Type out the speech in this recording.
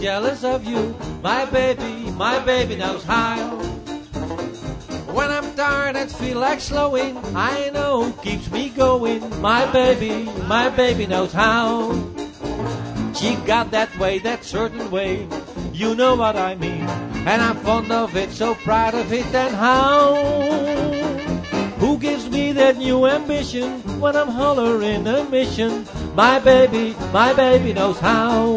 jealous of you. My baby, my baby knows how. When I'm tired and feel like slowing, I know who keeps me going. My baby, my baby knows how. She got that way, that certain way. You know what I mean. And I'm fond of it, so proud of it, and how? Who gives me that new ambition when I'm hollering a mission? My baby, my baby knows how.